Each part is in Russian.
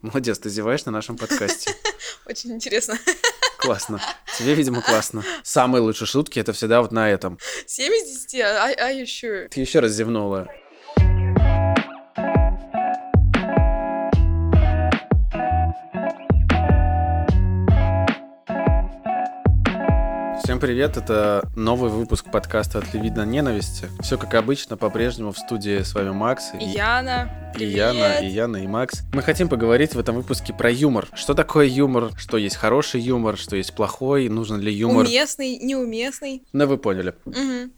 Молодец, ты зеваешь на нашем подкасте. Очень интересно. Классно. Тебе, видимо, классно. Самые лучшие шутки это всегда вот на этом. 7 из 10? Are, are you sure? Ты еще раз зевнула. Всем привет, это новый выпуск подкаста «От видно ненависти». Все как обычно, по-прежнему в студии с вами Макс. И Яна. И Привет. Яна, и Яна, и Макс. Мы хотим поговорить в этом выпуске про юмор. Что такое юмор, что есть хороший юмор, что есть плохой, нужен ли юмор. Уместный, неуместный. Ну, вы поняли. Угу.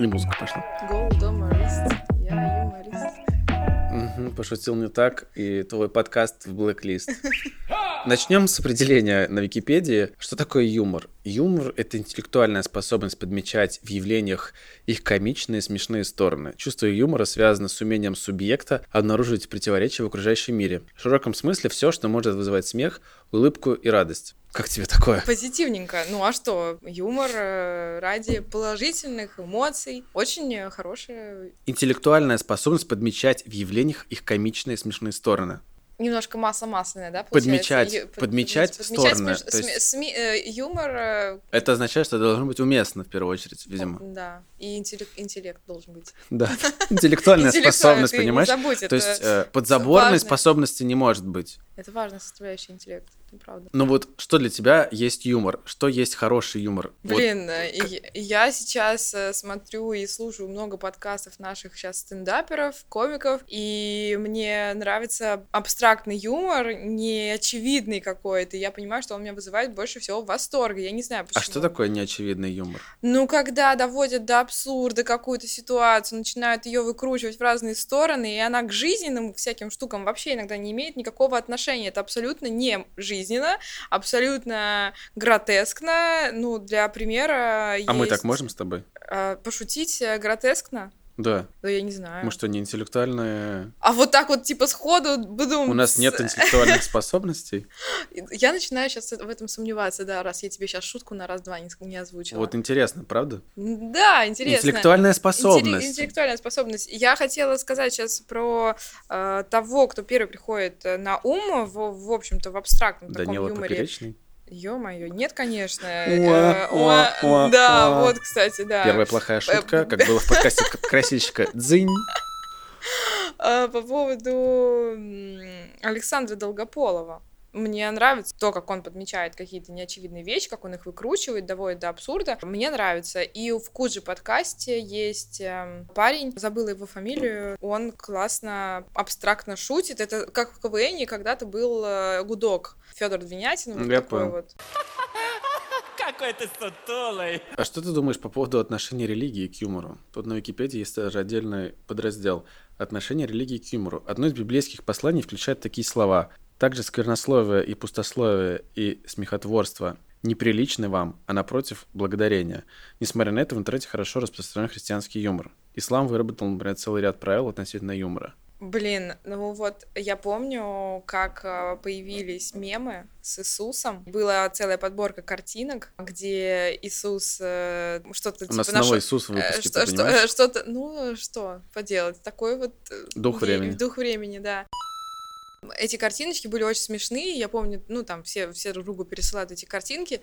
И музыка пошла. Голдоморист. Я юморист. Пошутил не так, и твой подкаст в блэк-лист. Начнем с определения на Википедии. Что такое юмор? Юмор — это интеллектуальная способность подмечать в явлениях их комичные и смешные стороны. Чувство юмора связано с умением субъекта обнаруживать противоречия в окружающем мире. В широком смысле все, что может вызывать смех, улыбку и радость. Как тебе такое? Позитивненько. Ну а что? Юмор э, ради положительных эмоций. Очень хорошая Интеллектуальная способность подмечать в явлениях их комичные и смешные стороны. Немножко масса масляная, да, получается? Подмечать- Ю- под- подмечать подмечать стороны, то есть- сме- э, юмор, э, Это означает, что это должно быть уместно в первую очередь, видимо. да, и интеллект, интеллект должен быть. Да. Интеллектуальная способность, понимаешь? То есть э, подзаборной способности не может быть. Это важная составляющая интеллекта, правда. Ну вот что для тебя есть юмор? Что есть хороший юмор? Вот Блин, э, и- я сейчас э, смотрю и слушаю много подкастов наших сейчас стендаперов, комиков, и мне нравится абстрактный юмор, неочевидный какой-то. и Я понимаю, что он меня вызывает больше всего восторга. Я не знаю, почему. А что такое неочевидный юмор? Ну, когда доводят до абсурда какую-то ситуацию, начинают ее выкручивать в разные стороны, и она к жизненным всяким штукам вообще иногда не имеет никакого отношения. Это абсолютно не жизненно, абсолютно гротескно. Ну, для примера А мы есть, так можем с тобой? а, пошутить э, гротескно? Да. Да я не знаю. Мы что, не интеллектуальные? А вот так вот, типа, сходу буду... У нас нет интеллектуальных способностей? Я начинаю сейчас в этом сомневаться, да, раз я тебе сейчас шутку на раз-два не, не озвучила. Вот интересно, правда? Да, интересно. Интеллектуальная Интелли- способность. Интеллектуальная способность. Я хотела сказать сейчас про э, того, кто первый приходит э, на ум, в, в общем-то, в абстрактном таком Данила юморе. Поперечный. Ё-моё, нет, конечно. Уа, Э, уа, уа, уа, Да, вот, кстати, да. Первая плохая шутка, как было в подкасте «Красильщика». Дзынь. А, По поводу Александра Долгополова. Мне нравится то, как он подмечает какие-то неочевидные вещи, как он их выкручивает, доводит до абсурда. Мне нравится. И в Куджи подкасте есть эм, парень, забыла его фамилию, он классно, абстрактно шутит. Это как в КВН когда-то был э, гудок Федор Двинятин. вот Я такой понял. вот. Какой ты сутулый. А что ты думаешь по поводу отношения религии к юмору? Тут на Википедии есть даже отдельный подраздел «Отношение религии к юмору». Одно из библейских посланий включает такие слова. «Также сквернословие и пустословие и смехотворство неприличны вам, а напротив – благодарение». Несмотря на это, в интернете хорошо распространен христианский юмор. Ислам выработал, например, целый ряд правил относительно юмора. Блин, ну вот я помню, как э, появились мемы с Иисусом. Была целая подборка картинок, где Иисус э, что-то У нас типа снова нашел- Иисус в э, выпуске, что- что- э, что-то, ну что поделать, такой вот Дух времени. дух времени, да. Эти картиночки были очень смешные, я помню, ну там все, все друг другу пересылают эти картинки,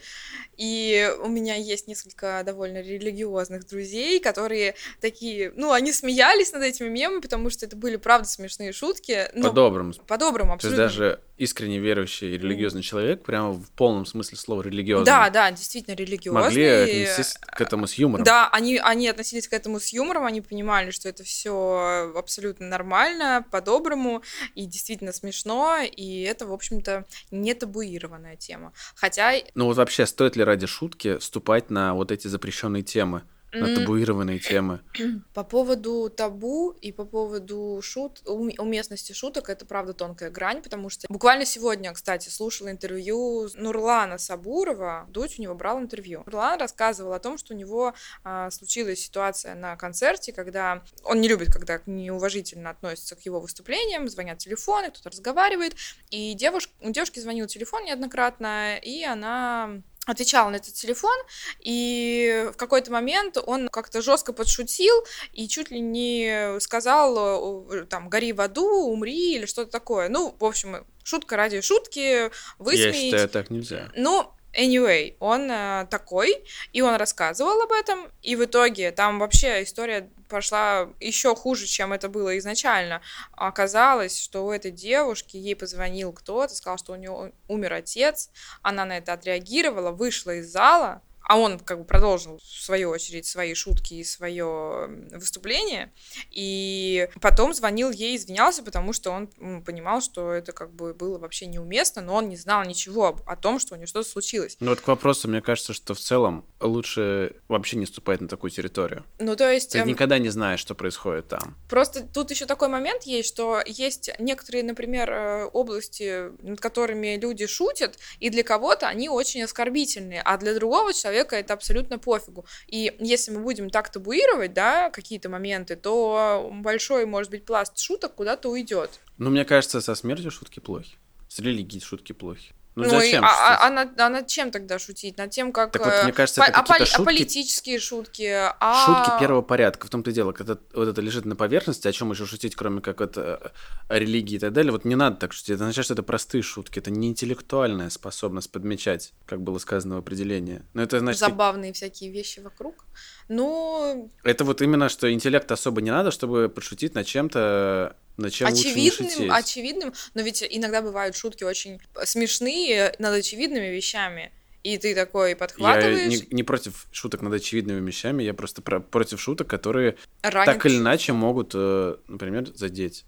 и у меня есть несколько довольно религиозных друзей, которые такие, ну, они смеялись над этими мемами, потому что это были, правда, смешные шутки. По-доброму. По-доброму, То есть абсолютно. даже искренне верующий и религиозный человек, прямо в полном смысле слова религиозный, Да, да, действительно религиозные. могли отнестись к этому с юмором. Да, они, они относились к этому с юмором, они понимали, что это все абсолютно нормально, по-доброму и действительно смешно, и это, в общем-то, не табуированная тема. Хотя Ну вот вообще, стоит ли ради шутки ступать на вот эти запрещенные темы, на табуированные темы? по поводу табу и по поводу шут, ум- уместности шуток, это правда тонкая грань, потому что буквально сегодня, кстати, слушала интервью Нурлана Сабурова, Дудь у него брал интервью. Нурлан рассказывал о том, что у него а, случилась ситуация на концерте, когда он не любит, когда неуважительно относятся к его выступлениям, звонят телефоны, кто-то разговаривает, и девуш... у девушки звонил телефон неоднократно, и она отвечала на этот телефон, и в какой-то момент он как-то жестко подшутил и чуть ли не сказал, э, там, гори в аду, умри или что-то такое. Ну, в общем, шутка ради шутки, высмеять. Я считаю, так нельзя. Ну, Anyway, он э, такой, и он рассказывал об этом, и в итоге там вообще история пошла еще хуже, чем это было изначально. Оказалось, что у этой девушки ей позвонил кто-то, сказал, что у нее умер отец, она на это отреагировала, вышла из зала, а он как бы продолжил, в свою очередь, свои шутки и свое выступление. И потом звонил ей, извинялся, потому что он понимал, что это как бы было вообще неуместно, но он не знал ничего о том, что у него что-то случилось. Ну вот к вопросу, мне кажется, что в целом лучше вообще не ступать на такую территорию. Ну то есть... Ты эм... никогда не знаешь, что происходит там. Просто тут еще такой момент есть, что есть некоторые, например, э, области, над которыми люди шутят, и для кого-то они очень оскорбительные, а для другого человека человека это абсолютно пофигу. И если мы будем так табуировать, да, какие-то моменты, то большой, может быть, пласт шуток куда-то уйдет. Ну, мне кажется, со смертью шутки плохи. С религией шутки плохи. Ну, ну зачем? И, а, а, над, а над чем тогда шутить? Над тем, как... Так вот, мне кажется, это по, а, шутки... а политические шутки, а... Шутки первого порядка. В том-то и дело, когда вот это лежит на поверхности, о чем еще шутить, кроме как вот о религии и так далее, вот не надо так шутить. Это означает, что это простые шутки, это не интеллектуальная способность подмечать, как было сказано в определении. Но это значит... Забавные всякие вещи вокруг. Ну... Это вот именно, что интеллект особо не надо, чтобы подшутить над чем-то на чем очевидным, очевидным, но ведь иногда бывают шутки очень смешные над очевидными вещами. И ты такой подхватываешь. Я не, не против шуток над очевидными вещами, я просто про, против шуток, которые Ранят. так или иначе могут, э, например, задеть.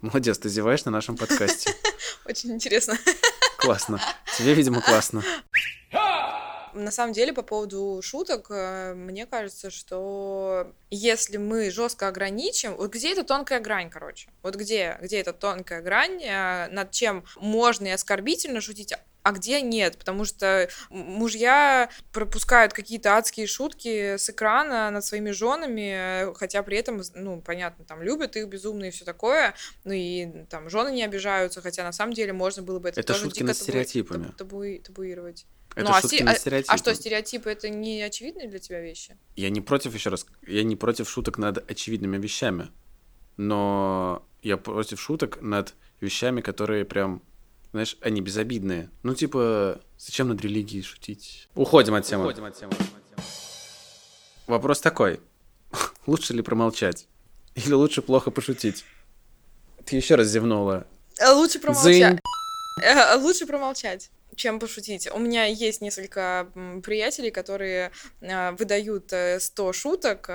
Молодец, ты зеваешь на нашем подкасте. Очень интересно. Классно. Тебе, видимо, классно. На самом деле, по поводу шуток, э, мне кажется, что если мы жестко ограничим, вот где эта тонкая грань, короче, вот где, где эта тонкая грань, э, над чем можно и оскорбительно шутить, а где нет, потому что мужья пропускают какие-то адские шутки с экрана над своими женами, хотя при этом, ну, понятно, там любят их безумно и все такое, ну и там жены не обижаются, хотя на самом деле можно было бы это, это тоже шутки над стереотипами. Табу, табу, табуировать. Это ну, а шутки а. А что, стереотипы это не очевидные для тебя вещи? Я не против, еще раз, я не против шуток над очевидными вещами, но я против шуток над вещами, которые прям знаешь, они безобидные. Ну, типа, зачем над религией шутить? Уходим от темы. Уходим от темы. Вопрос такой. лучше ли промолчать? Или лучше плохо пошутить? Ты еще раз зевнула. Лучше промолчать. Лучше промолчать чем пошутить. У меня есть несколько приятелей, которые э, выдают 100 шуток,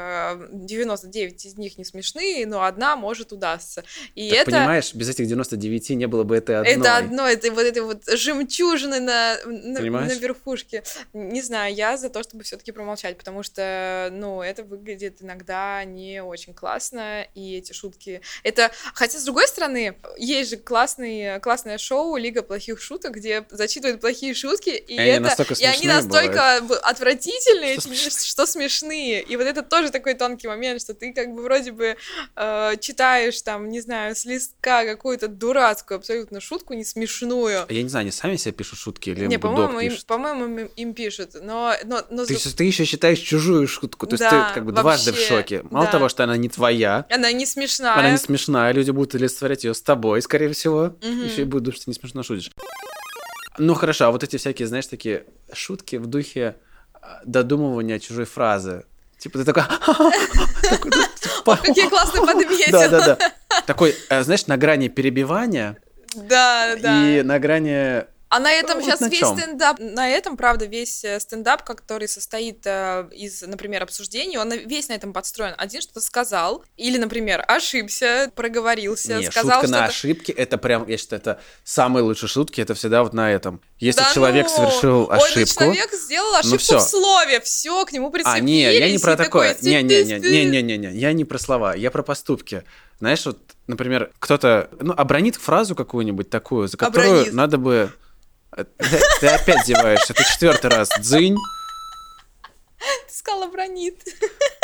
99 из них не смешные, но одна может удастся. И так это... понимаешь, без этих 99 не было бы этой одной. Это одно, это вот этой вот жемчужины на, на, на верхушке. Не знаю, я за то, чтобы все таки промолчать, потому что, ну, это выглядит иногда не очень классно, и эти шутки... Это... Хотя, с другой стороны, есть же классный, классное шоу «Лига плохих шуток», где зачитывают рассказывают плохие шутки, и, и это, они и они настолько бывают. отвратительные, что, что смешные. И вот это тоже такой тонкий момент, что ты как бы вроде бы э, читаешь там, не знаю, с листка какую-то дурацкую абсолютно шутку, не смешную. Я не знаю, они сами себе пишут шутки или Не, по-моему, им, по-моему, им, им пишут, но... но, но... Есть ты еще считаешь чужую шутку, то есть да, ты как бы вообще, дважды в шоке. Мало да. того, что она не твоя. Она не смешная. Она не смешная, люди будут олицетворять ее с тобой, скорее всего. Угу. Еще и будут, что ты не смешно шутишь. Ну хорошо, а вот эти всякие, знаешь, такие шутки в духе а, додумывания чужой фразы. Типа ты такой... Какие классные подметил. Да, да, да. Такой, э, знаешь, на грани перебивания. Да, да. И на грани а на этом ну, сейчас вот на весь чем? стендап, на этом, правда, весь э, стендап, который состоит э, из, например, обсуждений, он весь на этом подстроен. Один что-то сказал, или, например, ошибся, проговорился, Не, сказал шутка на ошибки, это прям, я считаю, это самые лучшие шутки, это всегда вот на этом. Если да человек ну, совершил ошибку... Ой, человек сделал ошибку ну, все. в слове, все, к нему прицепились. А, не, я не про такое. Не-не-не, я не про слова, я про поступки. Знаешь, вот, например, кто-то, ну, обронит фразу какую-нибудь такую, за которую обронит. надо бы ты опять зеваешься, это четвертый раз. Дзынь. Ты сказала бронит.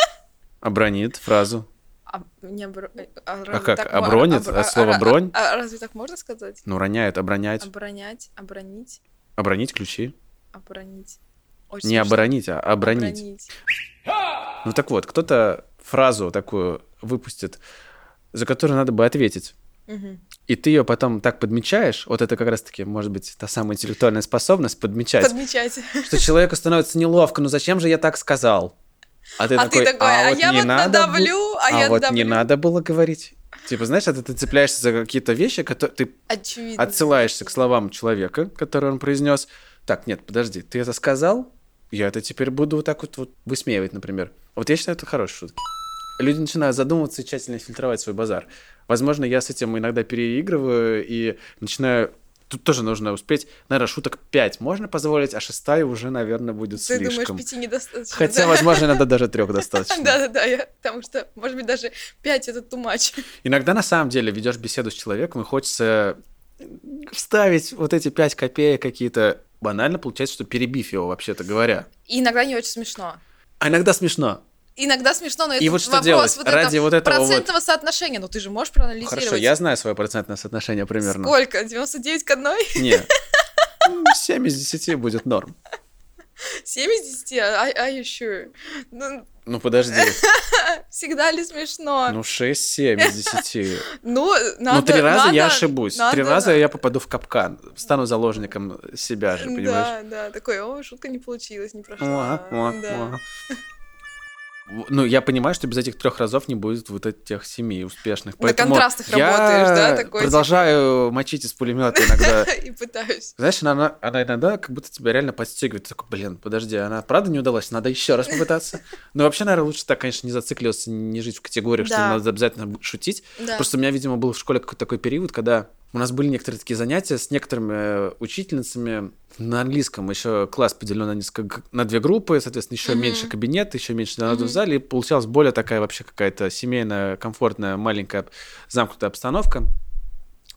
Обронит фразу. А, не обро... а, а как? Так, обронит? Об... От слова бронь? А, а, разве так можно сказать? Ну, роняет, обронять. Оборонять, оборонить. Обронить ключи. Оборонить. Очень не смешно. оборонить, а обронить. обронить. Ну так вот, кто-то фразу такую выпустит, за которую надо бы ответить. И ты ее потом так подмечаешь, вот это как раз-таки, может быть, та самая интеллектуальная способность подмечать, Подмечать. что человеку становится неловко, ну зачем же я так сказал? А ты А такой, ты такой, а вот я не вот надо надавлю, а я вот не давлю». надо было говорить. Типа, знаешь, это ты цепляешься за какие-то вещи, которые ты Очевидно. отсылаешься к словам человека, который он произнес. Так, нет, подожди, ты это сказал? Я это теперь буду вот так вот, вот высмеивать, например. Вот я считаю, это хорошие шутки. Люди начинают задумываться и тщательно фильтровать свой базар. Возможно, я с этим иногда переигрываю и начинаю... Тут тоже нужно успеть. Наверное, шуток 5 можно позволить, а шестая уже, наверное, будет Ты думаешь, слишком. пяти недостаточно? Хотя, да? возможно, иногда даже трех достаточно. Да-да-да, я- потому что, может быть, даже пять это too much. Иногда на самом деле ведешь беседу с человеком, и хочется вставить вот эти пять копеек какие-то. Банально получается, что перебив его, вообще-то говоря. И иногда не очень смешно. А иногда смешно. Иногда смешно, но это И вот что вопрос делать? вот Ради этого вот этого вот- процентного соотношения. Ну ты же можешь проанализировать. Хорошо, я знаю свое процентное соотношение примерно. Сколько? 99 к 1? Нет. 7 из 10 будет норм. 7 из 10? I, are you sure? Ну, Ну, подожди. всегда ли смешно? Ну, 6-7 из 10. Ну, надо... ну, три раза я надо- ошибусь. надо- Три раза я попаду в капкан. Стану заложником себя же, понимаешь? Да, да, такой, о, шутка не получилась, не прошла. О, о, Да. о. Ну, я понимаю, что без этих трех разов не будет вот этих семи успешных. На Поэтому контрастах я работаешь, да, такой, продолжаю мочить из пулемета иногда. И пытаюсь. Знаешь, она- она, иногда как будто тебя реально подстегивает. Такой, блин, подожди, она правда не удалась? Надо еще раз попытаться. Но вообще, наверное, лучше так, конечно, не зацикливаться, не жить в категориях, что надо обязательно шутить. Просто у меня, видимо, был в школе какой-то такой период, когда у нас были некоторые такие занятия с некоторыми э, учительницами на английском. Еще класс поделен на, несколько, на две группы, соответственно, еще Мгм. меньше кабинет, еще меньше народу Мгм. в зале. И получалась более такая вообще какая-то семейная, комфортная, маленькая, замкнутая обстановка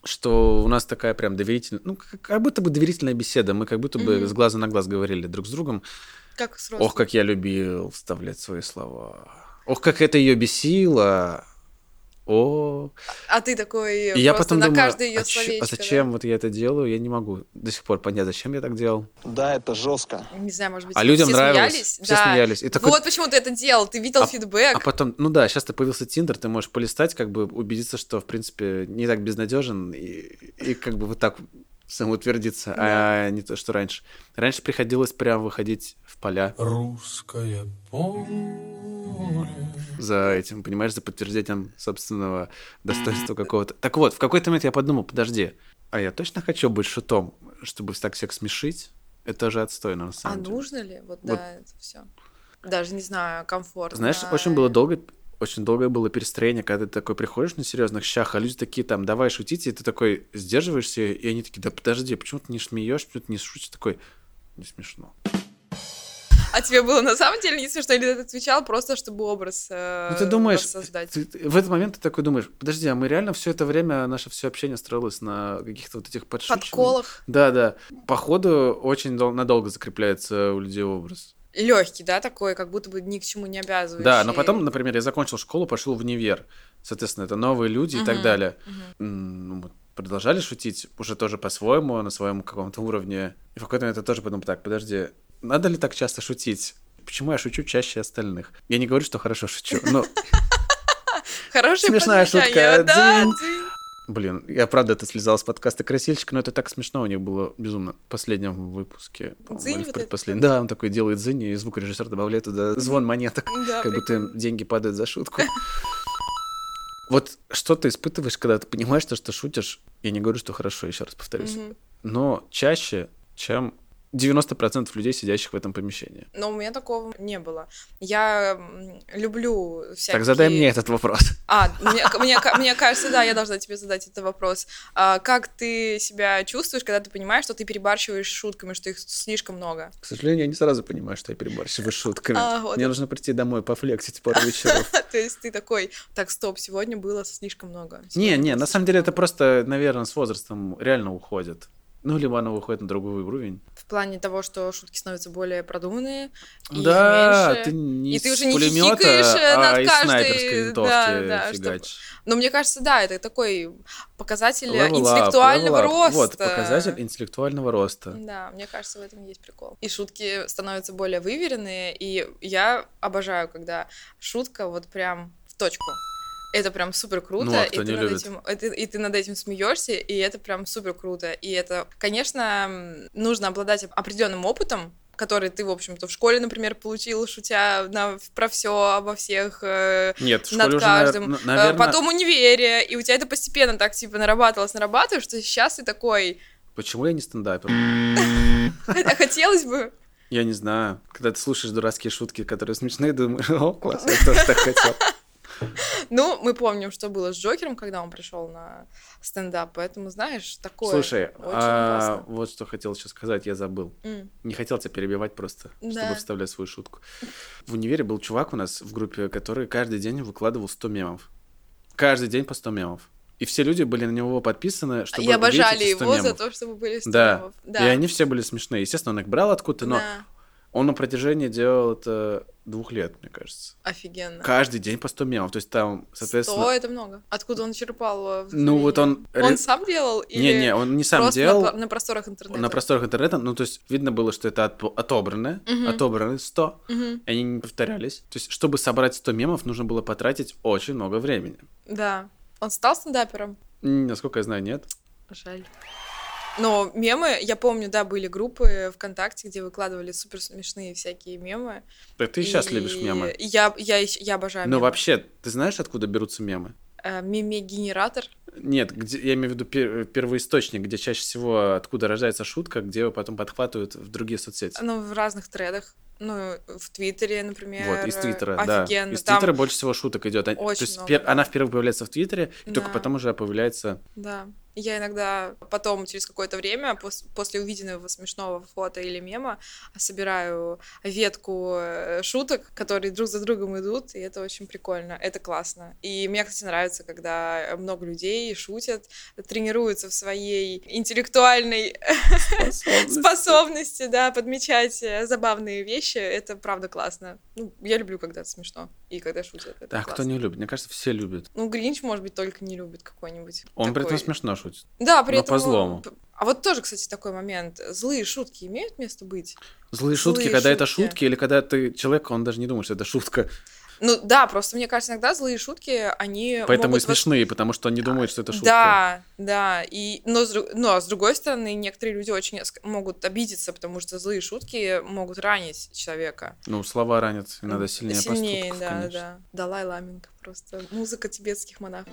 что у нас такая прям доверительная, ну, как, будто бы доверительная беседа. Мы как будто бы Мгм. с глаза на глаз говорили друг с другом. Как с Ох, как я любил вставлять свои слова. Ох, как это ее бесило. О, А ты такой и я потом на думаю, каждое ее а, чё- словечко. а зачем вот я это делаю? Я не могу до сих пор понять, зачем я так делал. Да, это жестко. да? Не знаю, может быть, А людям все нравилось. смеялись? Все Да. смеялись. И такой- Вот почему ты это делал, ты видел А- фидбэк. А потом, ну да, сейчас ты появился Тиндер, ты можешь полистать, как бы убедиться, что, в принципе, не так безнадежен, и, и как бы вот так самоутвердиться, а не то, что раньше. Раньше приходилось прям выходить в поля Русское поле. За этим, понимаешь, за подтверждением собственного достоинства какого-то. Так вот, в какой-то момент я подумал, подожди, а я точно хочу быть шутом, чтобы так всех смешить? Это же отстойно, на А самом деле. нужно ли? Вот, Вот. да, это все. Даже не знаю, комфортно. Знаешь, очень было долго, очень долгое было перестроение, когда ты такой приходишь на серьезных щах, а люди такие там, давай шутить, и ты такой сдерживаешься, и они такие, да подожди, почему ты не смеешь, почему ты не шутишь, такой, не смешно. А тебе было на самом деле не смешно, или ты отвечал просто, чтобы образ э, Ну ты думаешь, ты- в этот момент ты такой думаешь, подожди, а мы реально все это время, наше все общение строилось на каких-то вот этих подшучиваниях? Подколах. Да, да. Походу, очень дол- надолго закрепляется у людей образ. Легкий, да, такой, как будто бы ни к чему не обязывающий. Да, но потом, например, я закончил школу, пошел в универ. Соответственно, это новые люди и так далее. мгм. М, ну, мы продолжали шутить уже тоже по-своему, на своем каком-то уровне. И в какой-то момент я тоже подумал, так, подожди, надо ли так часто шутить? Почему я шучу чаще остальных? Я не говорю, что хорошо шучу, но, Хорошее Смешная шутка, Да, блин, я правда это слезал с подкаста «Красильщик», но это так смешно у них было безумно в последнем выпуске. Дзынь вот предпоследнем. Да, он такой делает дзынь, и звукорежиссер добавляет туда звон монеток. Да, как будто прикольно. им деньги падают за шутку. Вот что ты испытываешь, когда ты понимаешь, то, что шутишь, я не говорю, что хорошо, еще раз повторюсь, Мгм. но чаще, чем 90% людей, сидящих в этом помещении. Но у меня такого не было. Я люблю всякие... Так задай мне этот вопрос. А, мне, мне, ка- мне кажется, да, я должна тебе задать этот вопрос. А, как ты себя чувствуешь, когда ты понимаешь, что ты перебарщиваешь шутками, что их слишком много? К сожалению, я не сразу понимаю, что я перебарщиваю шутками. А, вот Мне это. нужно прийти домой, пофлексить пару вечеров. То есть ты такой, так, стоп, сегодня было слишком много. Не, не, на самом деле это много». просто, наверное, с возрастом реально уходит. Ну, либо оно выходит на другой уровень. В плане того, что шутки становятся более продуманные, да, меньше. ты не И ты уже не пулемета, хихикаешь, э, над а из каждой- снайперской винтовки да, да, чтоб- фигачишь. Но мне кажется, да, это такой показатель Level интеллектуального up. роста. Вот, показатель интеллектуального роста. Да, мне кажется, в этом есть прикол. И шутки становятся более выверенные, и я обожаю, когда шутка вот прям в точку. Это прям супер круто, Ну, а и, ты над любит? этим, ты, и ты над этим смеешься, и это прям супер круто. И это, конечно, нужно обладать определенным опытом, который ты, в общем-то, в школе, например, получил, шутя на, про все, обо всех, э, Нет, в над уже, каждым. навер- Э, наверное... Потом универе, и у тебя это постепенно так, типа, нарабатывалось, нарабатываешь, что сейчас ты такой, Почему я не стендапер? «А хотелось бы. Я не знаю. Когда ты слушаешь дурацкие шутки, которые смешные, думаешь, о, класс, я тоже так хотел. Ну, мы помним, что было с Джокером, когда он пришел на стендап, поэтому, знаешь, такое Слушай, а, вот что хотел сейчас сказать, я забыл. Не хотел тебя перебивать просто, Да. чтобы вставлять свою шутку. В универе был чувак у нас в группе, который каждый день выкладывал 100 мемов. Каждый день по 100 мемов. И все люди были на него подписаны, чтобы И обожали увидеть эти 100 его за мемов. то, чтобы были 100 Да. мемов. И они все были смешные. Естественно, он их брал откуда-то, но Да. Он на протяжении делал это двух лет, мне кажется. Офигенно. Каждый день по 100 мемов. То есть там, соответственно... 100 это много. Откуда он черпал? э, Ну вот он... Он сам делал? Или Не-не, он не сам делал. На, на просторах интернета? На просторах интернета, ну, то есть видно было, что это от- отобранное, Мгм. отобраны 100, Мгм. и они не повторялись. То есть, чтобы собрать 100 мемов, нужно было потратить очень много времени. Да. Он стал стендапером? Насколько я знаю, нет. Жаль. Но мемы, я помню, да, были группы ВКонтакте, где выкладывали супер смешные всякие мемы. Да ты сейчас любишь мемы. И Я, я, я обожаю Но мемы. вообще, ты знаешь, откуда берутся мемы? Э, Меме-генератор. Нет, где, я имею в виду пер- первоисточник, где чаще всего откуда рождается шутка, где его потом подхватывают в другие соцсети. Ну, в разных тредах. Ну, в Твиттере, например. Вот, из Твиттера, да. Из Там- Твиттера больше всего шуток идет. То Очень есть много, пер- она впервые появляется в Твиттере, и только Да. потом уже появляется... Да. Я иногда потом, через какое-то время, пос- после увиденного смешного фото или мема, собираю ветку э, шуток, которые друг за другом идут, и это очень прикольно, это классно. И мне, кстати, нравится, когда много людей шутят, тренируются в своей интеллектуальной способности, да, подмечать э, забавные вещи, это правда классно. Ну, я люблю, когда это смешно, и когда шутят, это А кто классно. не любит? Мне кажется, все любят. Ну, Гринч, может быть, только не любит какой-нибудь. Он при этом такой- смешно шутит. да, при Но этом... по-злому. А вот тоже, кстати, такой момент. Злые шутки имеют место быть? Злые шутки, Злые когда это шутки. шутки, или когда ты человек, он даже не думает, что это шутка. Ну да, просто мне кажется, иногда злые шутки, они Поэтому и смешные, потому что он не думает, что это шутка. Да, да. И, но, с, дру- но с другой стороны, некоторые люди очень могут обидеться, потому что злые шутки могут ранить человека. Ну, слова ранят, и надо сильнее, Сильнее, поступков, да, конечно. да. Далай Ламенко просто. Музыка тибетских монахов.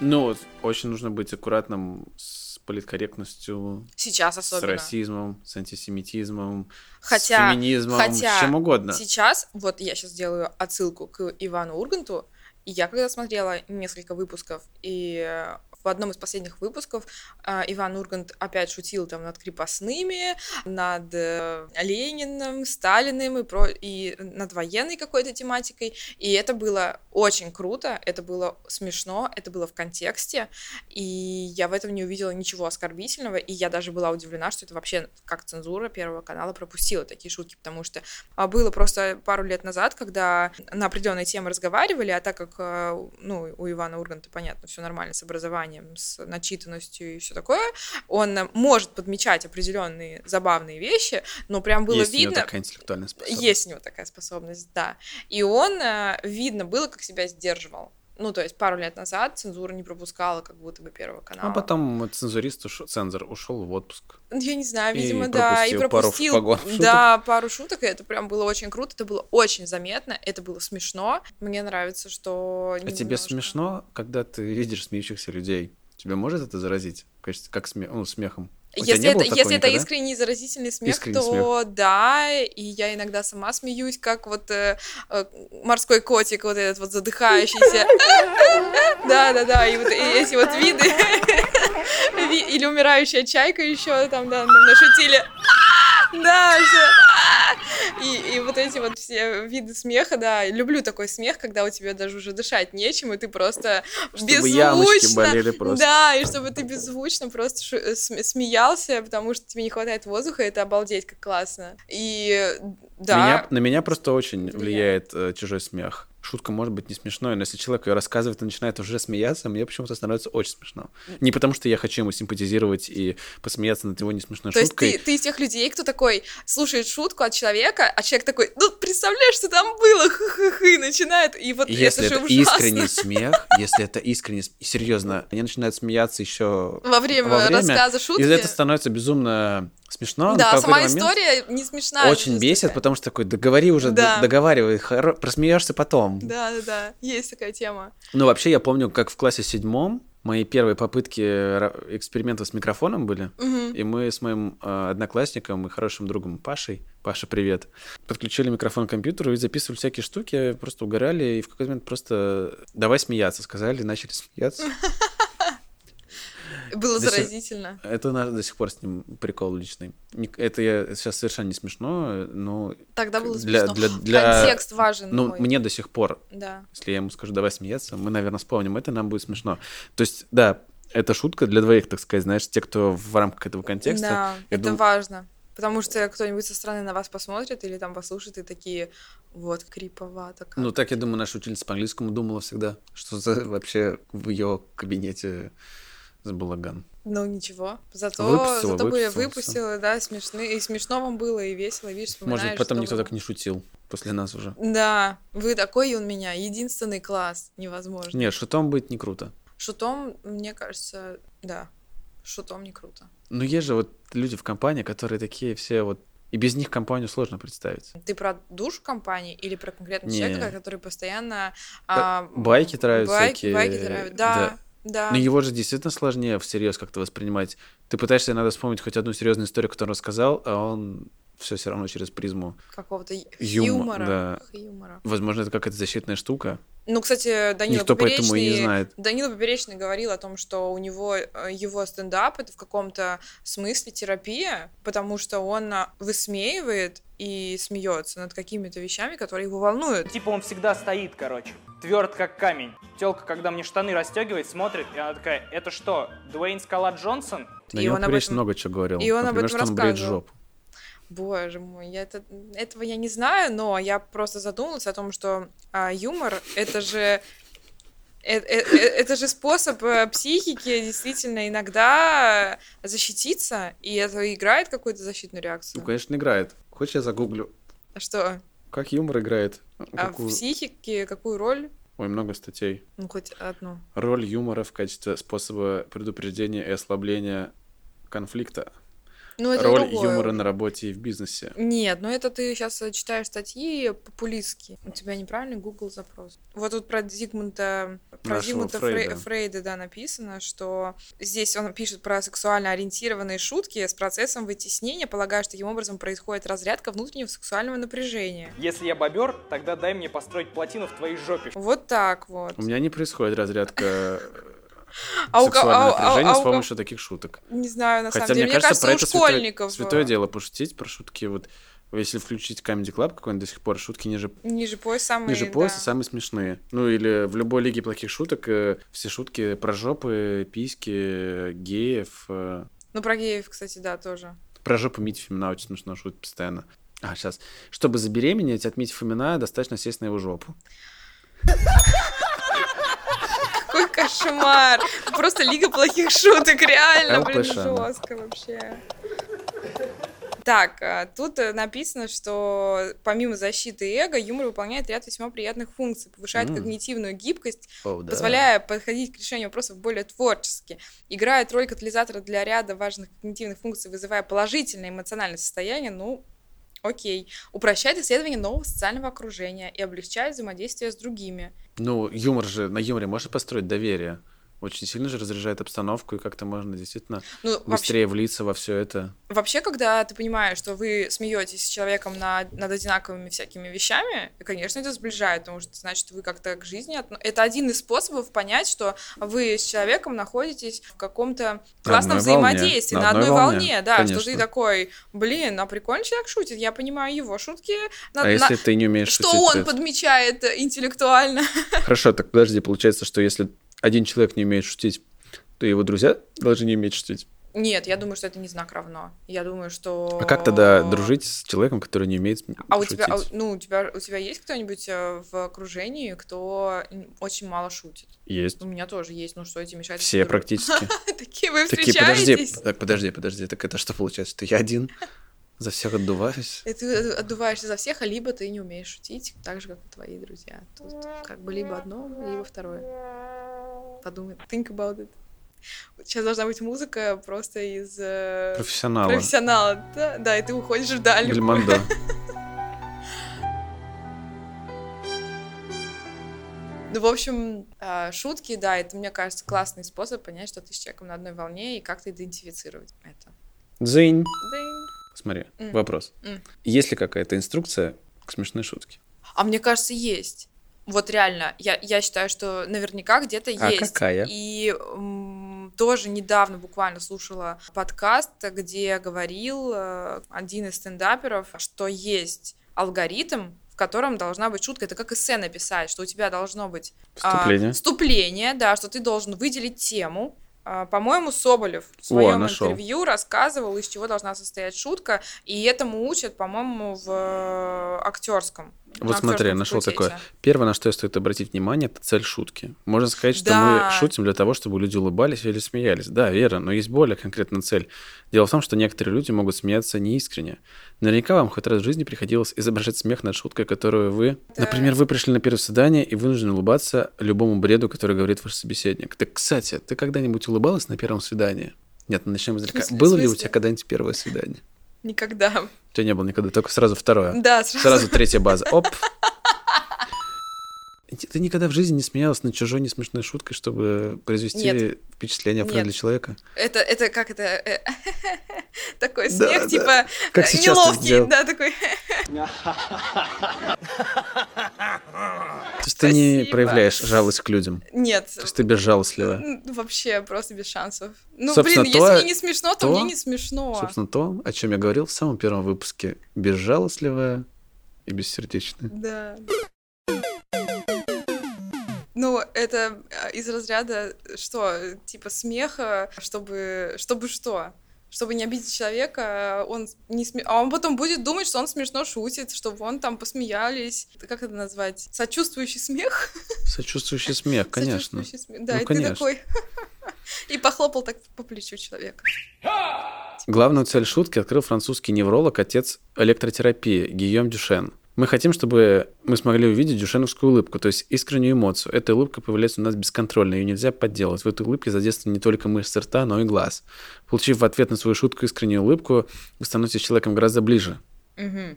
Ну, очень нужно быть аккуратным с политкорректностью, Сейчас с особенно. расизмом, с антисемитизмом, Хотя- с феминизмом, хотя с чем угодно. Сейчас, вот я сейчас делаю отсылку к Ивану Урганту, и я когда смотрела несколько выпусков, и в одном из последних выпусков э, Иван Ургант опять шутил там над крепостными, над э, Лениным, Сталиным и, про... и над военной какой-то тематикой, и это было очень круто, это было смешно, это было в контексте, и я в этом не увидела ничего оскорбительного, и я даже была удивлена, что это вообще как цензура Первого канала пропустила такие шутки, потому что а, было просто пару лет назад, когда на определенные темы разговаривали, а так как э, ну, у Ивана Урганта, понятно, все нормально с образованием, с начитанностью и все такое, он может подмечать определенные забавные вещи, но прям было Есть у него видно... такая интеллектуальная способность. Есть у него такая способность, да. И он, э, видно было, как себя сдерживал. Ну, то есть пару лет назад цензура не пропускала как будто бы Первого канала. А потом цензурист, ушел, цензор ушел в отпуск. Ну, Я не знаю, И видимо, да, и пропустил пару шуток. да, пару шуток, и это прям было очень круто, это было очень заметно, это было смешно. Мне нравится, что А тебе немножко- смешно, когда ты видишь смеющихся людей? Тебя может это заразить? Кажется, как сме- ну, смехом? Если это, если это никогда? искренний заразительный смех, Искренний то да, и я иногда сама смеюсь, как вот э, э, морской котик, вот этот вот задыхающийся. Да, да, да, и вот эти вот виды. Ви- Или умирающая чайка еще там, да, нам нашутили. Да, всё. И, и вот эти вот все виды смеха, да, люблю такой смех, когда у тебя даже уже дышать нечем, и ты просто Чтобы беззвучно, просто. да, и чтобы ты беззвучно просто э, см- смеялся, потому что тебе не хватает воздуха, это обалдеть, как классно. И да, Меня, на меня просто очень Влияет. влияет э, чужой смех. Шутка может быть не смешной, но если человек ее рассказывает и начинает уже смеяться, мне почему-то становится очень смешно. Не потому, что я хочу ему симпатизировать и посмеяться над его не смешной То есть шуткой. ты, ты из тех людей, кто такой слушает шутку от человека, а человек такой, ну, представляешь, что там было, хы-хы-хы, и начинает, и вот Если это это, искренний смех, если это искренний, серьезно, они начинают смеяться еще Во время рассказа шутки. И это становится безумно смешно. Да, сама момент история не смешная. Очень бесит, потому что такой, договори уже, Да. договаривай, хоро- просмеешься потом. Да, да, да, есть такая тема. Ну, вообще, я помню, как в классе седьмом мои первые попытки экспериментов с микрофоном были. И мы с моим э, одноклассником и хорошим другом Пашей, Паша, привет, подключили микрофон к компьютеру и записывали всякие штуки, просто угорали, и в какой-то момент просто давай смеяться, сказали, начали смеяться. Было До сих- заразительно. Это у нас до сих пор с ним прикол личный. Это я сейчас совершенно не смешно, но Тогда было для- смешно. для- для- Контекст важен. ну, мой. мне до сих пор Да. Если я ему скажу, давай смеяться, мы, наверное, вспомним это, нам будет смешно. То есть, да, это шутка для двоих, так сказать, знаешь, те, кто в рамках этого контекста. Да, это дум- важно. Потому что кто-нибудь со стороны на вас посмотрит или там послушает и такие, вот, криповато как. Ну, так, я думаю, наша учительница по английскому думала всегда, что за вообще в ее кабинете за балаган. Ну, ничего. Зато, Выпустила, зато бы я выпустила, выпустила, да, смешные. И смешно вам было, и весело, видишь. Может, потом что никто было. так не шутил после нас уже. Да, вы такой, и он меня. Единственный класс. Невозможно. Нет, шутом быть не круто. Шутом, мне кажется, да. Шутом не круто. Но есть же вот люди в компании, которые такие все вот... И без них компанию сложно представить. Ты про душу компании или про конкретного Не. человека, который постоянно... а, байки травят байки, всякие, Байки травят, да, да. Но его же действительно сложнее всерьез как-то воспринимать. Ты пытаешься иногда вспомнить хоть одну серьезную историю, которую он рассказал, а он все все равно через призму. Какого-то Юма- юмора. да. Юмора. Возможно, это какая-то защитная штука. Ну, кстати, Данила Никто поэтому и не Поперечный- знает. Данила Поперечный говорил о том, что у него э, его стендап это в каком-то смысле терапия, потому что он а, высмеивает и смеется над какими-то вещами, которые его волнуют. Типа он всегда стоит, короче. Тверд как камень. Телка, когда мне штаны расстегивает, смотрит, и она такая, это что, Дуэйн Скала Джонсон? На И он об этом- много чего говорил. и он об Например, этом что он бреет рассказывал. жопу. Боже мой, я это, этого я не знаю, но я просто задумалась о том, что а, юмор это же э- э- э- это же способ психики действительно иногда защититься, и это играет какую-то защитную Ну, реакцию. конечно, играет. Хочешь, я загуглю, А Что? как юмор играет? А Какую- в психике какую роль? Ой, много статей. Ну, хоть одну. Роль юмора в качестве способа предупреждения и ослабления конфликта. Ну, это Роль другое. юмора на работе и в бизнесе. Нет, ну это ты сейчас читаешь статьи популистские. У тебя неправильный Google запрос. Вот тут про Зигмунда, про Зигмунда Фрейда. Фрейда. Фрейда, да, написано, что здесь он пишет про сексуально ориентированные шутки с процессом вытеснения, полагая, что таким образом происходит разрядка внутреннего сексуального напряжения. Если я бобер, тогда дай мне построить плотину в твоей жопе. Вот так вот. У меня не происходит разрядка А сексуального а у- а а с помощью таких шуток. Не знаю, на Хотя, самом деле. мне кажется, про у это святое, школьников святое э, дело пошутить про шутки. Вот если включить Comedy Club какой-нибудь до сих пор, шутки ниже, ниже пояса самые, ниже пояса да. самые смешные. Ну или в любой лиге плохих шуток э, все шутки про жопы, письки, геев. э, Ну, про геев, кстати, да, тоже. Про жопу Мити Фомина очень смешно шутит постоянно. А, сейчас. Чтобы забеременеть от Мити Фомина, достаточно сесть на его жопу. Кошмар! Просто лига плохих шуток, реально, блин, жестко вообще. Так, а, тут э, написано, что помимо защиты эго, юмор выполняет ряд весьма приятных функций, повышает М. когнитивную гибкость, О, да. позволяя подходить к решению вопросов более творчески, играет роль катализатора для ряда важных когнитивных функций, вызывая положительное эмоциональное состояние, ну, окей. Упрощает исследование нового социального окружения и облегчает взаимодействие с другими. Ну, юмор же, на юморе можно построить доверие. Очень сильно же разряжает обстановку, и как-то можно действительно Ну, вообще, быстрее влиться во все это. Вообще, когда ты понимаешь, что вы смеетесь с человеком над, над одинаковыми всякими вещами, конечно, это сближает, потому что значит, вы как-то к жизни... отно- Это один из способов понять, что вы с человеком находитесь в каком-то классном волне, взаимодействии, на на, одной одной волне, волне, да, что ты конечно. такой, блин, а прикольный человек шутит, я понимаю его шутки, на- А на- если ты не умеешь что шутить, он это- подмечает э, интеллектуально. Хорошо, так подожди, получается, что если один человек не умеет шутить, то его друзья должны не уметь шутить. Нет, я думаю, что это не знак равно. Я думаю, что... А как тогда дружить с человеком, который не умеет А у тебя, а у- шутить? ну, у тебя, у тебя есть кто-нибудь э, в окружении, кто очень мало шутит? Есть. У меня тоже есть, ну что эти мешать? Все друг практически. Такие вы Такие, подожди, встречаетесь? так, подожди, подожди, так это что получается, что я один за всех отдуваюсь? И ты отдуваешься за всех, а либо ты не умеешь шутить, так же, как и твои друзья. Тут как бы либо одно, либо второе. Подумай, think about it. Сейчас должна быть музыка просто из э, Профессионалы. профессионала. Да, да, и ты уходишь вдаль. Бельмондо. Ну, в общем, а, шутки, да, это, мне кажется, классный способ понять, что ты с человеком на одной волне и как-то идентифицировать это. Дзынь. Дынь. Смотри, М. вопрос. М. Есть ли какая-то инструкция к смешной шутке? А мне кажется, есть. Вот реально, я, я считаю, что наверняка где-то А есть. какая? И м, тоже недавно буквально слушала подкаст, где говорил э, один из стендаперов, что есть алгоритм, в котором должна быть шутка. Это как эссе написать, что у тебя должно быть а, Вступление. вступление, да, что ты должен выделить тему. А, По-моему, Соболев в своем нашел. интервью рассказывал, из чего должна состоять шутка, и этому учат, по-моему, в э, актерском. Вот смотри, актерском нашел такое. Первое, на что стоит обратить внимание, это цель шутки. Можно сказать, что Да. мы шутим для того, чтобы люди улыбались или смеялись. Да, верно, но есть более конкретная цель. Дело в том, что некоторые люди могут смеяться неискренне. Наверняка вам хоть раз в жизни приходилось изображать смех над шуткой, которую вы... Да. Например, вы пришли на первое свидание и вынуждены улыбаться любому бреду, который говорит ваш собеседник. Так, кстати, ты когда-нибудь улыбалась на первом свидании? Нет, ну начнем издалека. Было ли у тебя когда-нибудь первое свидание? Никогда. Тебя не было никогда, только сразу второе. Да, сразу. Сразу третья база. Оп. Ты никогда в жизни не смеялась над чужой несмешной шуткой, чтобы произвести Нет. впечатление о Нет. френдли человека? Это, это как это? э, Такой Да, смех, да. типа Как э, неловкий, да, такой. То есть ты не проявляешь жалость к людям. Нет. То есть ты безжалостлива. Вообще просто без шансов. Ну, Собственно, блин, то- если мне не смешно, то, то- мне не смешно. Собственно, то, о чем я говорил в самом первом выпуске. Безжалостливая и бессердечная. Да. Ну, это э, из разряда, что, типа смеха, чтобы, чтобы что? Чтобы не обидеть человека, он не сме... а он потом будет думать, что он смешно шутит, чтобы он там посмеялись. Как это назвать? Сочувствующий смех? Сочувствующий смех, конечно. Сочувствующий смех. Да, Ну, и конечно. ты такой... И похлопал так по плечу человека. Главную цель шутки открыл французский невролог, отец электротерапии Гийом Дюшен. Мы хотим, чтобы мы смогли увидеть дюшеновскую улыбку, то есть искреннюю эмоцию. Эта улыбка появляется у нас бесконтрольно, ее нельзя подделать. В этой улыбке задействованы не только мышцы рта, но и глаз. Получив в ответ на свою шутку искреннюю улыбку, вы становитесь человеком гораздо ближе. Мгм.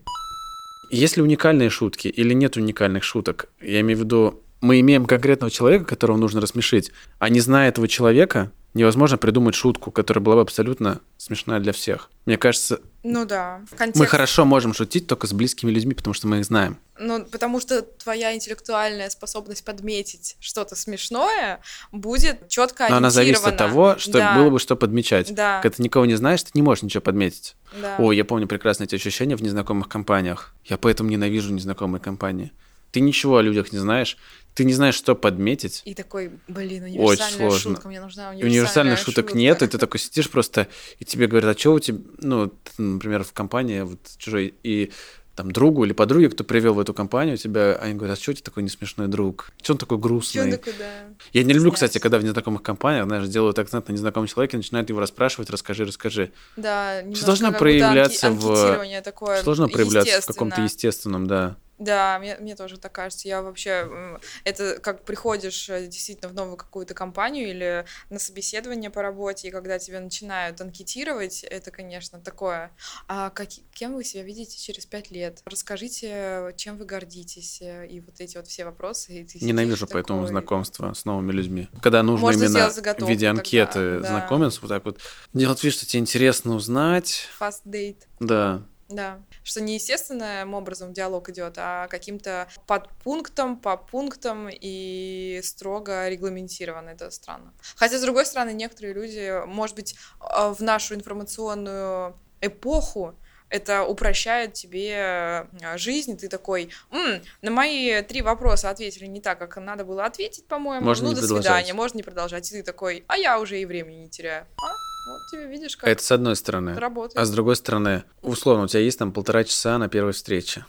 Есть ли уникальные шутки или нет уникальных шуток? Я имею в виду, мы имеем конкретного человека, которого нужно рассмешить, а не зная этого человека, невозможно придумать шутку, которая была бы абсолютно смешная для всех. Мне кажется, Ну да, мы хорошо можем шутить только с близкими людьми, потому что мы их знаем. Ну, потому что твоя интеллектуальная способность подметить что-то смешное будет четко Но она зависит от того, что да, было бы что подмечать. Да, Когда ты никого не знаешь, ты не можешь ничего подметить. да. О, я помню прекрасно эти ощущения в незнакомых компаниях. Я поэтому ненавижу незнакомые компании. Ты ничего о людях не знаешь, ты не знаешь, что подметить. И такой, блин, универсальная сложно. шутка, мне нужна универсальная универсальных шуток шутка. нет, и ты такой сидишь просто, и тебе говорят, а что у тебя, ну, ты, например, в компании вот чужой, и там другу или подруге, кто привел в эту компанию тебя, они говорят, а что у тебя такой несмешной друг? Что он такой Чё грустный? он такой, да. Я не люблю, кстати, когда в незнакомых компаниях, знаешь, делают акцент на незнакомом человеке, начинают его расспрашивать, расскажи, расскажи. Да, немножко должно проявляться анки- в- такое Что должно проявляться в каком-то естественно. естественном, да. Да, мне, мне тоже так кажется. Я вообще... Это как приходишь э, действительно в новую какую-то компанию или на собеседование по работе, и когда тебя начинают анкетировать, это, конечно, такое. А каки- кем вы себя видите через пять лет? Расскажите, чем вы гордитесь? э, И вот эти вот все вопросы. и ты Ненавижу поэтому такой, знакомство с новыми людьми. Когда нужно Можно именно в виде тогда, анкеты да. знакомиться, вот так вот. Делать вид, что тебе интересно узнать. Fast date. Да. Да, что не естественным образом диалог идет, а каким-то подпунктом, по пунктам и строго регламентировано. Это странно. Хотя, с другой стороны, некоторые люди, может быть, э, в нашу информационную эпоху это упрощает тебе э, жизнь, ты такой, «М, на мои три вопроса ответили не так, как надо было ответить, по-моему, Можно ну, не до продолжать. свидания, можно не продолжать, и ты такой, а я уже и времени не теряю. А? Вот тебе видишь, как Это с одной стороны. работает. А с другой стороны, условно, у тебя есть там полтора часа на первой встрече.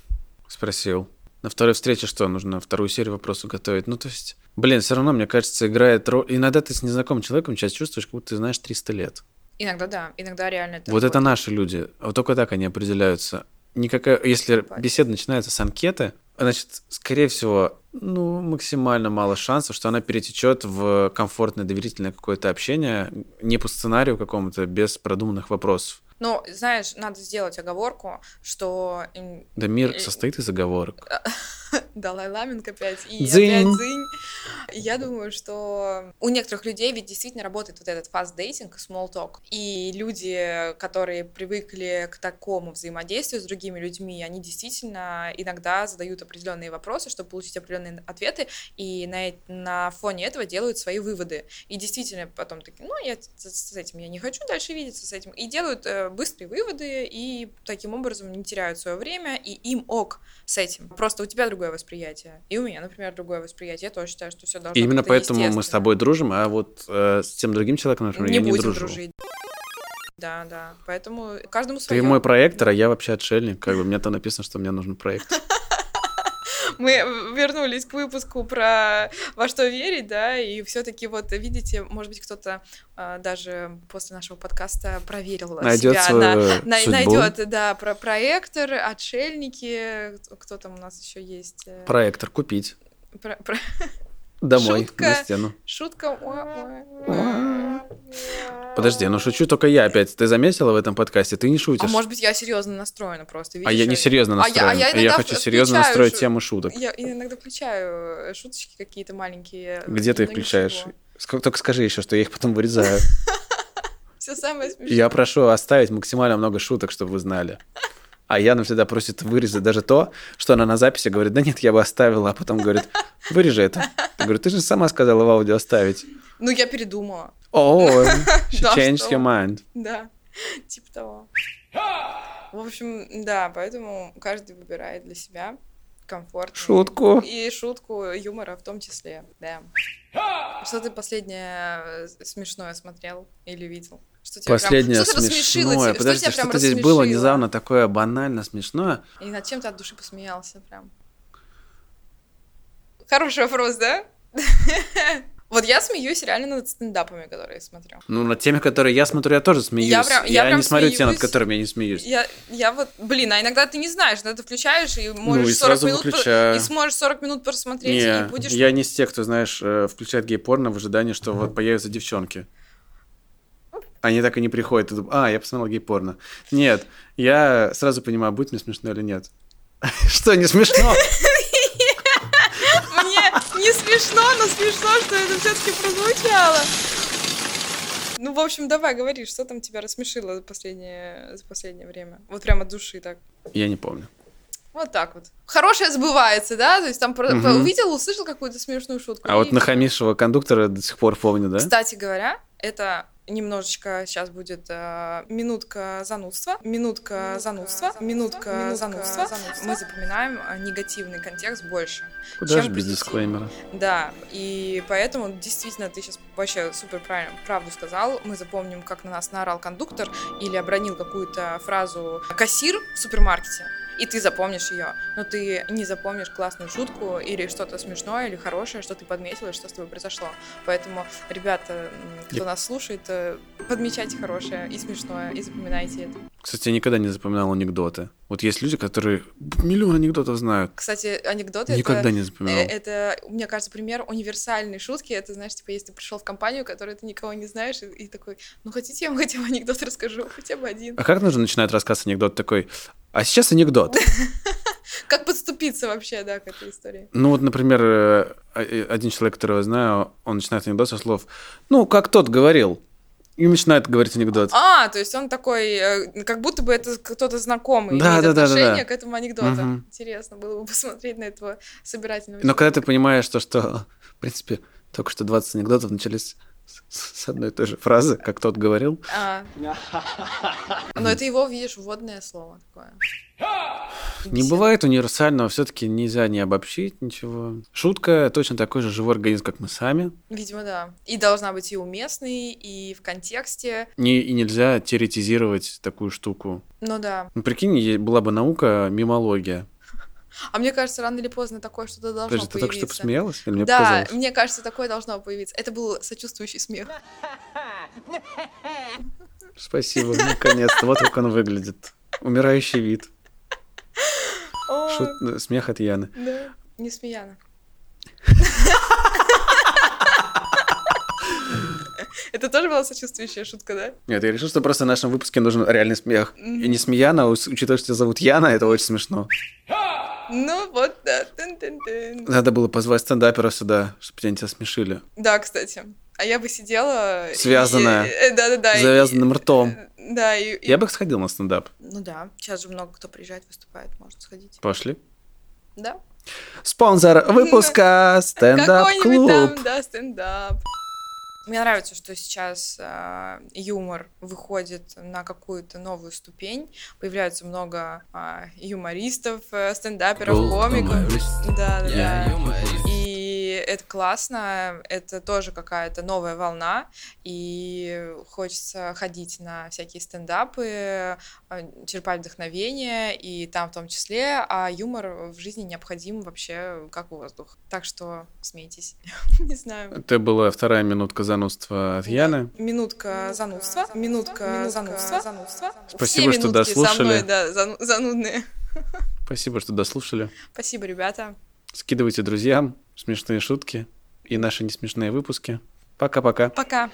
Спросил. На второй встрече что, нужно вторую серию вопросов готовить? Ну, то есть, блин, все равно, мне кажется, играет роль... Иногда ты с незнакомым человеком сейчас чувствуешь, как будто ты знаешь 300 лет. Иногда да, иногда реально это вот это работает. наши люди. Вот только так они определяются. Никакая... Если беседа начинается с анкеты, значит, скорее всего, ну, максимально мало шансов, что она перетечет в комфортное, доверительное какое-то общение, не по сценарию какому-то, без продуманных вопросов. Ну, знаешь, надо сделать оговорку, что Да мир состоит из оговорок. Далай Ламинг опять и Дзынь. опять дзынь. Я думаю, что у некоторых людей ведь действительно работает вот этот fast dating, small talk. И люди, которые привыкли к такому взаимодействию с другими людьми, они действительно иногда задают определенные вопросы, чтобы получить определенные ответы, и на, на фоне этого делают свои выводы. И действительно потом такие, ну, я с, этим я не хочу дальше видеться с этим. И делают э, быстрые выводы, и таким образом не теряют свое время, и им ок с этим. Просто у тебя другое восприятие. И у меня, например, другое восприятие. Я тоже считаю, что все должно И именно быть поэтому мы с тобой дружим, а вот э, с тем другим человеком, например, не я не дружу. дружить. Да, да. Поэтому каждому Ты свое. мой проектор, а я вообще отшельник. Как бы мне там написано, что мне нужен проект. Мы вернулись к выпуску про во что верить, да, и все-таки вот видите, может быть, кто-то а, даже после нашего подкаста проверил Найдет себя на, на- найдет, да, про проектор, отшельники, кто, там у нас еще есть? э, Проектор купить. про- про- Домой, Шутка. на стену. Шутка. Ой, ой. Подожди, ну шучу только я опять. Ты заметила в этом подкасте? Ты не шутишь. А может быть, я серьезно настроена просто. А я видишь, не серьезно А я- а я я, хочу серьезно настроить шу- тему шуток. Я иногда включаю э, шуточки какие-то маленькие. Где ты их включаешь? Ск- Только скажи еще, что я их потом вырезаю. Все самое смешное. Я прошу оставить максимально много шуток, чтобы вы знали. А Яна всегда просит вырезать даже то, что она на записи говорит, да нет, я бы оставила, а потом говорит, вырежи это. Я говорю, ты же сама сказала в аудио оставить. Ну, я передумала. О, she changed что? your mind. Да, типа того. В общем, да, поэтому каждый выбирает для себя комфорт. Шутку. И шутку юмора в том числе, да. Что ты последнее э, смешное смотрел или видел? Что тебя прям- Последнее что-то рассмешило смешное. тебя? Подожди, что тебя прям что-то здесь было недавно такое банально смешное. И над чем ты от души посмеялся прям? Хороший вопрос, да? Вот я смеюсь реально над стендапами, которые я смотрю. Ну, над теми, которые я смотрю, я тоже смеюсь. Я прям- я прям не смотрю те, над смеюсь. которыми я не смеюсь. Я, я вот, блин, а иногда ты не знаешь, иногда ты включаешь и можешь Ну, и 40 сразу минут выключаю. и сможешь 40 минут просмотреть Не, и будешь. я не из тех, кто, знаешь, э, включает гей-порно в ожидании, что вот появятся девчонки. Они так и не приходят. и думают, а, я посмотрел гей-порно. Нет, я сразу понимаю, будет мне смешно или нет. Что, не смешно? смешно, но смешно, что это все-таки прозвучало. Ну, в общем, давай, говори, что там тебя рассмешило за последнее, за последнее время? Вот прямо от души так. Я не помню. Вот так вот. Хорошее сбывается, да? То есть там про- увидел, услышал какую-то смешную шутку. А вот и- нахамившего кондуктора до сих пор помню, да? Кстати говоря, это немножечко сейчас будет э, минутка занудства, минутка занудства, минутка занудства. Мы запоминаем э, негативный контекст больше. Куда чем же без дисклеймера? Да, и поэтому действительно ты сейчас вообще супер правильно правду сказал. Мы запомним, как на нас наорал кондуктор или обронил какую-то фразу кассир в супермаркете. И ты запомнишь ее, но ты не запомнишь классную шутку или что-то смешное или хорошее, что ты подметил и что с тобой произошло. Поэтому, ребята, кто Я- нас слушает, э, подмечайте хорошее и смешное и запоминайте это. Кстати, я никогда не запоминал анекдоты. Вот есть люди, которые миллион анекдотов знают. Кстати, анекдоты Никогда это... не Э, запоминал. Это, мне кажется, пример универсальной шутки. Это, знаешь, типа, если ты пришел в компанию, которую ты никого не знаешь, и, и такой, ну, хотите, я вам хотя бы анекдот расскажу, хотя бы один. А как нужно начинать рассказ анекдот такой? А сейчас анекдот. Как подступиться вообще, да, к этой истории? Ну вот, например, э, э, один человек, которого я знаю, он начинает анекдот со слов «Ну, как тот говорил». И начинает говорить анекдот. А, то есть он такой, э, как будто бы это кто-то знакомый Да, имеет да, да, да, отношение да. к этому анекдоту. Мгм. Интересно было бы посмотреть на этого собирательного Но когда ты понимаешь, то, что, в принципе, только что 20 анекдотов начались с одной и той же фразы, как тот говорил. А. Но это его, видишь, вводное слово такое. Не бывает универсального, все-таки нельзя не обобщить ничего. Шутка точно такой же живой организм, как мы сами. Видимо, да. И должна быть и уместной, и в контексте. Не, и нельзя теоретизировать такую штуку. Ну да. Ну, прикинь, была бы наука мимология. А мне кажется, рано или поздно такое что-то должно Подожди, ты только появиться. что посмеялась? Или мне да, показалось? мне кажется, такое должно появиться. Это был сочувствующий смех. Спасибо, наконец-то. Вот как он выглядит. Умирающий вид. Шут- Смех от Яны. Да, не смеяна. Это тоже была сочувствующая шутка, да? Нет, я решил, что просто в нашем выпуске нужен реальный смех. И не смеяна, а учитывая, что тебя зовут Яна, это очень смешно. Ну вот, да. Надо было позвать стендаперов сюда, чтобы тебя смешили. Да, кстати. А я бы сидела... и- Связанная. э, Да-да-да. и- Завязанным ртом. Да, и... и- Я бы сходил на стендап. Ну да, сейчас же много кто приезжает, выступает, может сходить. Пошли. Да? Спонсор выпуска Какой-нибудь стендап-клуб. там, да, стендап. Мне нравится, что сейчас а, юмор выходит на какую-то новую ступень. Появляется много а, юмористов, э, стендаперов, комиков. Да, да, да. И это классно, это тоже какая-то новая волна, и хочется ходить на всякие стендапы, э, черпать вдохновение, и там в том числе, а юмор в жизни необходим вообще как воздух. Так что смейтесь, не знаю. Это была вторая минутка занудства от Яны. Минутка занудства, минутка занудства. Спасибо, что дослушали. занудные. Спасибо, что дослушали. Спасибо, ребята. Скидывайте друзьям смешные шутки и наши несмешные выпуски. Пока-пока. Пока.